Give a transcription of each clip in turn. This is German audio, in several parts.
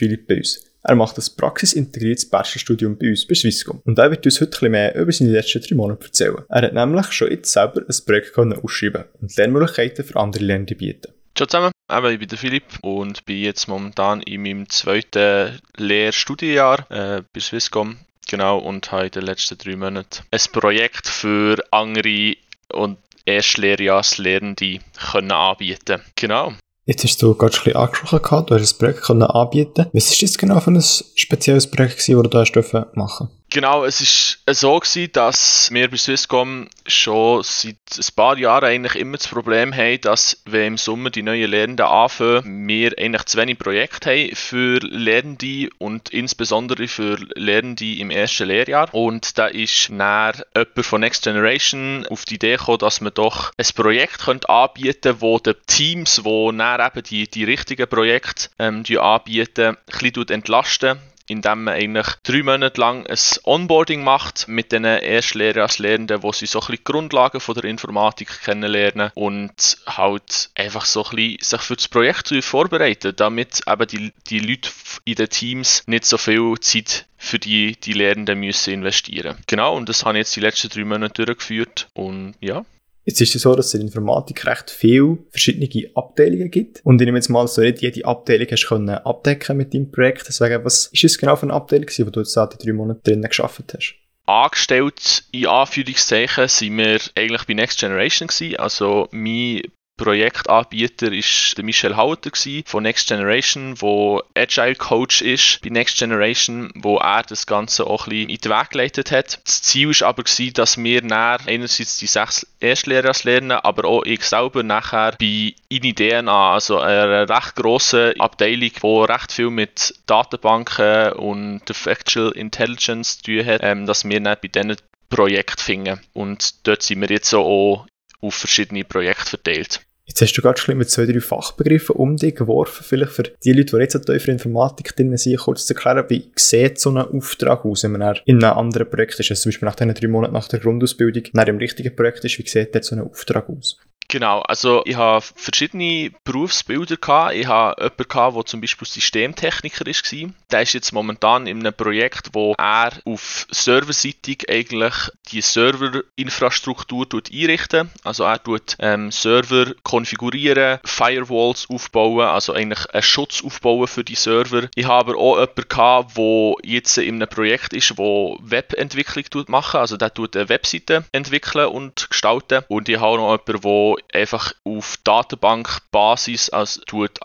Philipp bei uns. Er macht ein praxisintegriertes Bachelorstudium bei uns bei Swisscom. Und er wird uns heute ein mehr über seine letzten drei Monate erzählen. Er hat nämlich schon jetzt selber ein Projekt ausschreiben und Lernmöglichkeiten für andere Lernende bieten. Ciao zusammen, ich bin der Philipp und bin jetzt momentan in meinem zweiten Lehrstudienjahr äh, bei Swisscom. Genau, und habe in den letzten drei Monaten ein Projekt für andere und Erstlehrjahrslehrende können anbieten. Genau. Jetzt hast du gerade ein bisschen angesprochen, gehabt, du hast ein Projekt anbieten. Was ist das genau für ein spezielles Projekt, das du da machen Genau, es ist so gewesen, dass wir bei Swisscom schon seit ein paar Jahren eigentlich immer das Problem haben, dass wenn im Sommer die neuen Lehrenden anfangen, wir eigentlich zu wenig Projekte haben für Lehrende und insbesondere für Lehrende im ersten Lehrjahr. Und da ist näher jemand von Next Generation auf die Idee gekommen, dass man doch ein Projekt könnte anbieten könnte, wo die Teams, die näher eben die, die richtigen Projekte ähm, anbieten, ein bisschen entlasten indem man eigentlich drei Monate lang ein Onboarding macht mit den Erstlehrern als Lehrenden, wo sie so ein bisschen die Grundlagen von der Informatik kennenlernen und halt einfach so ein bisschen sich für das Projekt vorbereiten, damit eben die, die Leute in den Teams nicht so viel Zeit für die, die Lehrenden müssen investieren. Genau, und das habe ich jetzt die letzten drei Monate durchgeführt und ja, Jetzt ist es so, dass es in Informatik recht viele verschiedene Abteilungen gibt. Und ich nehme jetzt mal so nicht jede Abteilung hast können abdecken mit deinem Projekt. Deswegen, was ist es genau für eine Abteilung, die du jetzt seit drei Monaten drinnen geschafft hast? Angestellt, in Anführungszeichen, sind wir eigentlich bei Next Generation gewesen. Also mein Projektanbieter ist der Michel Hauter von Next Generation, wo Agile Coach ist bei Next Generation, wo er das Ganze auch ein bisschen in den Weg geleitet hat. Das Ziel war aber gewesen, dass wir näher einerseits die sechs Erstlehrer lernen, aber auch ich selber nachher bei INIDNA, also einer recht grossen Abteilung, die recht viel mit Datenbanken und Factual Intelligence zu tun hat, ähm, dass wir bei diesen Projekt finden. Und dort sind wir jetzt auch auf verschiedene Projekte verteilt. Jetzt hast du gerade schon mit zwei, drei Fachbegriffen um dich geworfen. Vielleicht für die Leute, die jetzt an tiefer Informatik drin sind, kurz zu erklären, wie sieht so ein Auftrag aus, wenn man in einem anderen Projekt ist, also zum Beispiel nach diesen drei Monaten nach der Grundausbildung, nach dem richtigen Projekt ist, wie sieht dort so ein Auftrag aus? Genau, also ich habe verschiedene Berufsbilder gehabt. Ich habe jemanden gehabt, der zum Beispiel Systemtechniker war. Der ist jetzt momentan in einem Projekt, wo er auf serverseitig eigentlich die Serverinfrastruktur einrichtet. Also er tut ähm, Server konfigurieren, Firewalls aufbauen, also eigentlich einen Schutz aufbauen für die Server. Ich habe aber auch jemanden gehabt, der jetzt in einem Projekt ist, wo Webentwicklung machen. Also der tut eine Webseite entwickeln und gestalten. Und ich habe noch jemanden, der einfach auf Datenbankbasis also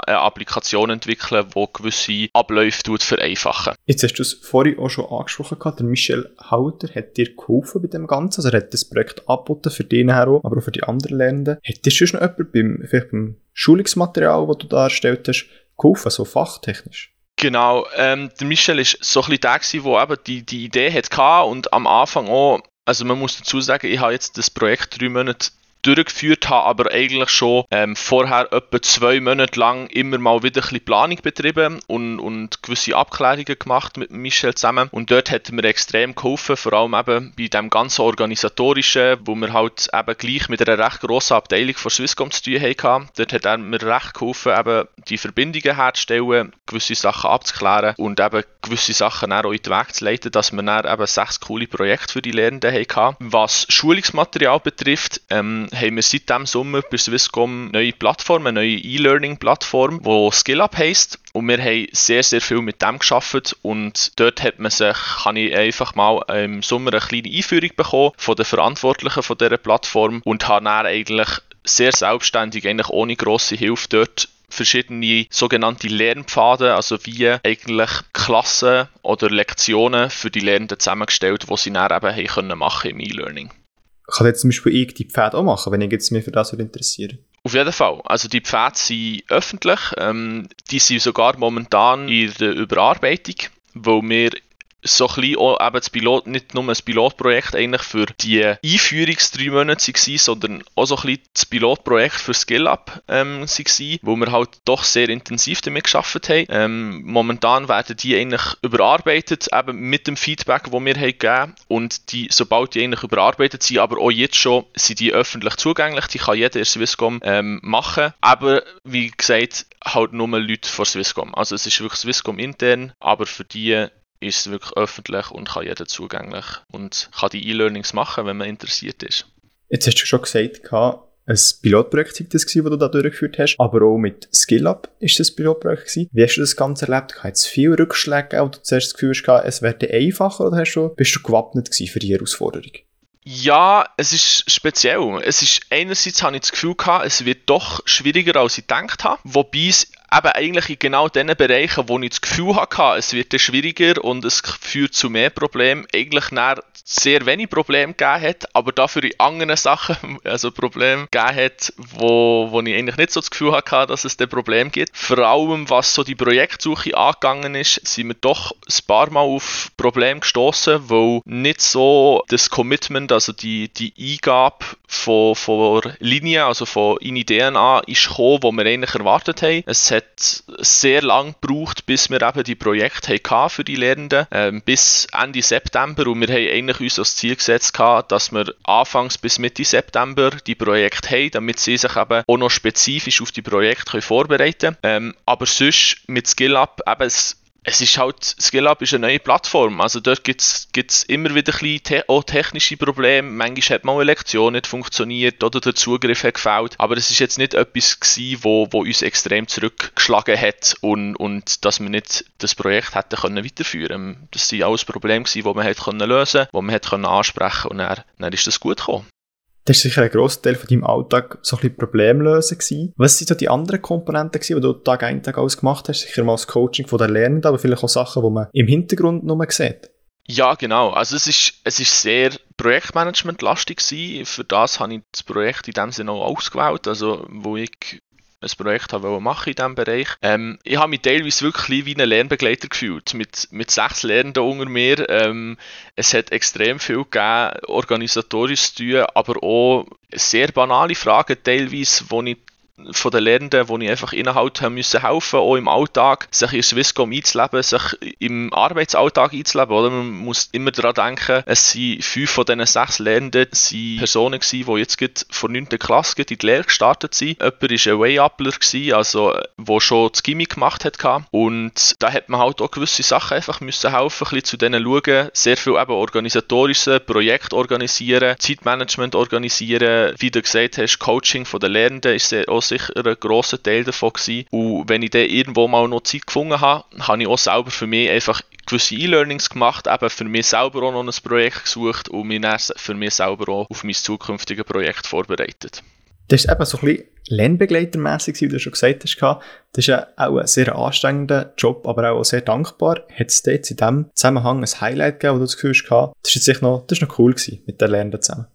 eine Applikation entwickeln, die gewisse Abläufe vereinfachen. Jetzt hast du es vorhin auch schon angesprochen, der Michel Hauter hat dir geholfen bei dem Ganzen, also er hat das Projekt angeboten für dich auch, aber auch für die anderen Lernenden. Hättest du schon jemand beim, vielleicht beim Schulungsmaterial, das du da erstellt hast, geholfen, so fachtechnisch? Genau, ähm, der Michel ist so ein bisschen der, der eben die, die Idee hatte und am Anfang auch also man muss dazu sagen, ich habe jetzt das Projekt drei Monate durchgeführt habe, aber eigentlich schon ähm, vorher etwa zwei Monate lang immer mal wieder ein bisschen Planung betrieben und, und gewisse Abklärungen gemacht mit Michel zusammen. Und dort hat mir extrem geholfen, vor allem eben bei dem ganzen Organisatorischen, wo wir halt eben gleich mit einer recht grossen Abteilung von Swisscom zu tun hatten. Dort hat er mir recht geholfen, eben die Verbindungen herzustellen, gewisse Sachen abzuklären und eben gewisse Sachen auch in den Weg zu leiten, dass wir dann eben sechs coole Projekte für die Lehrenden hatten. Was Schulungsmaterial betrifft, ähm, haben wir seit dem Sommer bei Swisscom neue Plattform, eine neue E-Learning-Plattform, die SkillUp heisst. Und wir haben sehr, sehr viel mit dem geschafft und dort hat man sich, kann ich einfach mal im Sommer eine kleine Einführung bekommen von den Verantwortlichen von dieser Plattform und habe dann eigentlich sehr selbstständig, eigentlich ohne grosse Hilfe dort verschiedene sogenannte Lernpfade, also wie eigentlich Klassen oder Lektionen für die Lernenden zusammengestellt, die sie dann eben haben machen im E-Learning kann jetzt zum Beispiel ich die Pfade auch machen, wenn ich jetzt mich für das interessiere? Auf jeden Fall. Also die Pfade sind öffentlich. Ähm, die sind sogar momentan in der Überarbeitung, weil wir so ein bisschen auch eben das Pilot, nicht nur ein Pilotprojekt eigentlich für die Einführungs-drei Monate war, sondern auch so ein bisschen das Pilotprojekt für SkillUp ähm, war, wo wir halt doch sehr intensiv damit geschafft haben. Ähm, momentan werden die eigentlich überarbeitet, eben mit dem Feedback, das wir haben gegeben und die, sobald die eigentlich überarbeitet sind, aber auch jetzt schon, sind die öffentlich zugänglich, die kann jeder in Swisscom ähm, machen, aber wie gesagt, halt nur Leute von Swisscom. Also es ist wirklich Swisscom intern, aber für die ist es wirklich öffentlich und kann jeder zugänglich und kann die E-Learnings machen, wenn man interessiert ist. Jetzt hast du schon gesagt, ein Pilotprojekt war das, das du da durchgeführt hast, aber auch mit SkillUp ist das Pilotprojekt gewesen. Wie hast du das Ganze erlebt? Hat es viele Rückschläge gegeben, du zuerst das Gefühl hast, es werde einfacher oder hast du, bist du gewappnet für die Herausforderung? Ja, es ist speziell. Es ist einerseits habe ich das Gefühl gehabt, es wird doch schwieriger als ich gedacht habe, wobei es eben eigentlich in genau den Bereichen, wo ich das Gefühl hatte, es wird schwieriger und es führt zu mehr Problemen, eigentlich sehr wenig Probleme gegeben hat, aber dafür in anderen Sachen also Probleme gegeben hat, wo, wo ich eigentlich nicht so das Gefühl hatte, dass es ein Problem gibt. Vor allem, was so die Projektsuche angegangen ist, sind wir doch ein paar Mal auf Probleme gestoßen, weil nicht so das Commitment, also die, die Eingabe von, von Linien, also von INI-DNA ist gekommen, wo wir eigentlich erwartet haben. Es hat sehr lang gebraucht, bis wir eben die Projekte hatten für die Lehrenden, ähm, bis Ende September und wir haben eigentlich uns als Ziel gesetzt gehabt, dass wir anfangs bis Mitte September die Projekte haben, damit sie sich eben auch noch spezifisch auf die Projekte können vorbereiten können. Ähm, aber sonst mit SkillUp eben es ist halt, SkillUp ist eine neue Plattform. Also dort gibt es immer wieder ein te auch technische Probleme. Manchmal hat mal eine Lektion nicht funktioniert oder der Zugriff hat gefällt. Aber es ist jetzt nicht etwas gewesen, wo, wo uns extrem zurückgeschlagen hat und, und dass wir nicht das Projekt hätten können weiterführen. Das sind alles Probleme gewesen, die man hat können lösen, die man hat können und dann, dann ist das gut gekommen. Das war sicher ein grosser Teil von deinem Alltag so ein bisschen Problemlösen. Was sind so die anderen Komponenten gewesen, die du Tag ein, Tag alles gemacht hast? Sicher mal das Coaching von der Lernenden, aber vielleicht auch Sachen, die man im Hintergrund nur sieht. Ja, genau. Also es ist, es ist sehr Projektmanagement-lastig gewesen. Für das habe ich das Projekt in dem Sinne auch ausgewählt. Also, wo ich ein Projekt habe machen in diesem Bereich. Ähm, ich habe mich teilweise wirklich wie ein Lernbegleiter gefühlt, mit, mit sechs Lernenden unter mir. Ähm, es hat extrem viel gegeben, organisatorisch zu tun, aber auch sehr banale Fragen teilweise, wo ich von den Lernenden, wo ich einfach haben müssen helfen, auch im Alltag, sich in Swisscom einzuleben, sich im Arbeitsalltag einzuleben, oder? Man muss immer daran denken, es sind fünf von diesen sechs Lernenden sind Personen gewesen, die jetzt gerade von 9. Klasse in die Lehre gestartet sind. Jemand war ein Way-Upler also, der schon das Gimmick gemacht hat. Und da hat man halt auch gewisse Sachen einfach müssen helfen, ein bisschen zu denen schauen, sehr viel eben organisatorische Projekt organisieren, Zeitmanagement organisieren, wie du gesagt hast, Coaching von den Lernenden ist sehr, auch sicher ein grosser Teil davon gewesen. Und wenn ich dann irgendwo mal noch Zeit gefunden habe, habe ich auch selber für mich einfach gewisse E-Learnings gemacht, eben für mich selber auch noch ein Projekt gesucht und mich für mich selber auch auf mein zukünftiges Projekt vorbereitet. Das ist eben so ein bisschen Lernbegleitermässig, wie du schon gesagt hast. Das ist auch ein sehr anstrengender Job, aber auch sehr dankbar. Hat es jetzt in diesem Zusammenhang ein Highlight gegeben, wo du das Gefühl hast, das ist jetzt noch, noch cool gewesen, mit der Lernenden zusammen?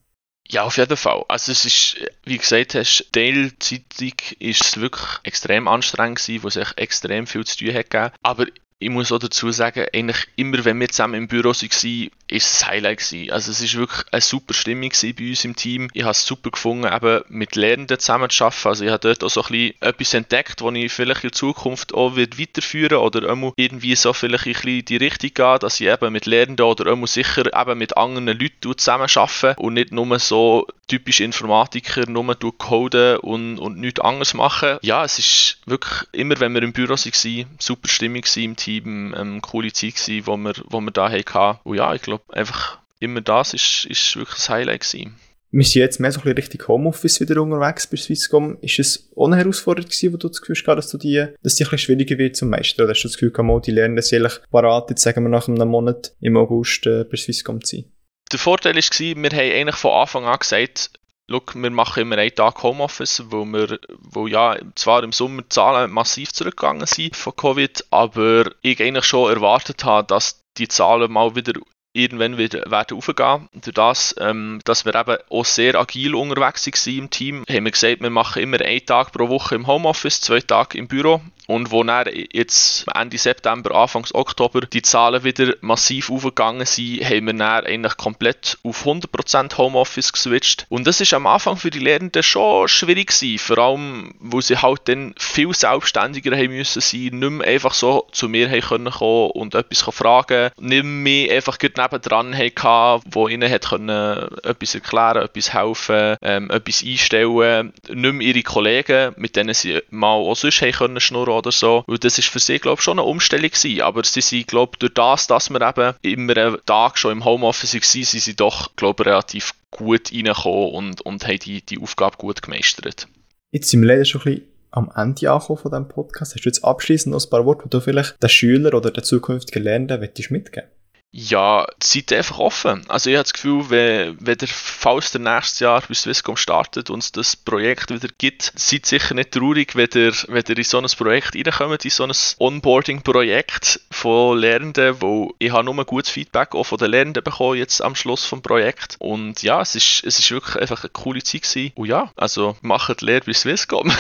Ja, auf jeden Fall. Also es ist, wie gesagt hast, teilzeitig ist es wirklich extrem anstrengend gewesen, wo sich extrem viel zu tun hat gegeben. Aber ich muss auch dazu sagen, eigentlich immer, wenn wir zusammen im Büro waren, ist es Highlight gewesen. Also es ist wirklich eine super Stimmung bei uns im Team. Ich habe es super gefunden, eben mit Lernenden zusammen zu arbeiten. Also ich habe dort auch so ein bisschen etwas entdeckt, was ich vielleicht in Zukunft auch wird weiterführen oder irgendwie so vielleicht ein bisschen die Richtung gehen, dass ich eben mit Lernenden oder sicher eben mit anderen Leuten zusammen arbeite und nicht nur so typisch Informatiker nur coden und, und nichts anderes machen. Ja, es ist wirklich immer, wenn wir im Büro waren, super Stimmung im Team Team ähm, coole Zeit gewesen, wo wir, wo wir da hatten. Und ja, ich glaube, einfach immer das ist, ist wirklich das Highlight gewesen. Wir sind jetzt mehr so ein bisschen Richtung Homeoffice wieder unterwegs bei Swisscom. Ist es eine Herausforderung gewesen, wo du das Gefühl hast, dass, du die, dass die ein bisschen schwieriger wird zum Meistern? Oder hast du das Gefühl gehabt, die lernen das jährlich parat, jetzt sagen wir nach einem Monat im August äh, bei Swisscom zu sein? Der Vorteil war, wir haben eigentlich von Anfang an gesagt, Look, wir machen immer einen Tag Homeoffice, wo wir, wo ja zwar im Sommer die Zahlen massiv zurückgegangen sind von Covid, aber ich eigentlich schon erwartet habe, dass die Zahlen mal wieder irgendwann wieder werden aufgehen. Durch das, ähm, dass wir eben auch sehr agil unterwegs waren im Team, haben wir gesagt, wir machen immer einen Tag pro Woche im Homeoffice, zwei Tage im Büro. Und wo dann jetzt Ende September, Anfang Oktober die Zahlen wieder massiv aufgegangen sind, haben wir dann eigentlich komplett auf 100% Homeoffice geswitcht. Und das ist am Anfang für die Lehrenden schon schwierig gewesen, vor allem, weil sie halt dann viel selbstständiger haben müssen sein, nicht mehr einfach so zu mir haben können kommen und etwas fragen, nicht mehr einfach nebendran hatten, wo ihnen hat können etwas erklären, etwas helfen, ähm, etwas einstellen, nicht mehr ihre Kollegen, mit denen sie mal auch sonst können schnurren oder so. Und das ist für sie, glaube ich, schon eine Umstellung gewesen. Aber sie sind, glaube ich, durch das, dass wir eben immer einen Tag schon im Homeoffice waren, sind sie doch, glaube ich, relativ gut reingekommen und, und haben die, die Aufgabe gut gemeistert. Jetzt sind wir leider schon ein bisschen am Ende angekommen von diesem Podcast. Hast du jetzt abschließend noch ein paar Worte, die du vielleicht den Schüler oder den zukünftigen Lernenden mitgeben ja, seid einfach offen. Also ich habe das Gefühl, wenn, wenn der, falls der nächstes Jahr bei Swisscom startet und es das Projekt wieder gibt, seid sicher nicht traurig, wenn ihr, wenn ihr in so ein Projekt reinkommt, in so ein Onboarding-Projekt von Lernenden, wo ich habe nur gutes Feedback auch von den Lernenden bekommen jetzt am Schluss vom Projekt. Und ja, es ist, es ist wirklich einfach eine coole Zeit gewesen. Und ja, also macht Lehre bei Swisscom,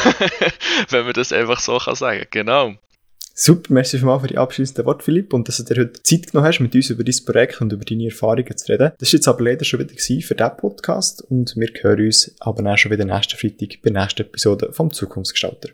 wenn man das einfach so kann sagen. Genau. Super, merci mal für die abschließenden Worte, Philipp, und dass du dir heute Zeit genommen hast, mit uns über dein Projekt und über deine Erfahrungen zu reden. Das war jetzt aber leider schon wieder für diesen Podcast und wir hören uns aber auch schon wieder nächsten Freitag bei der nächsten Episode vom Zukunftsgestalter.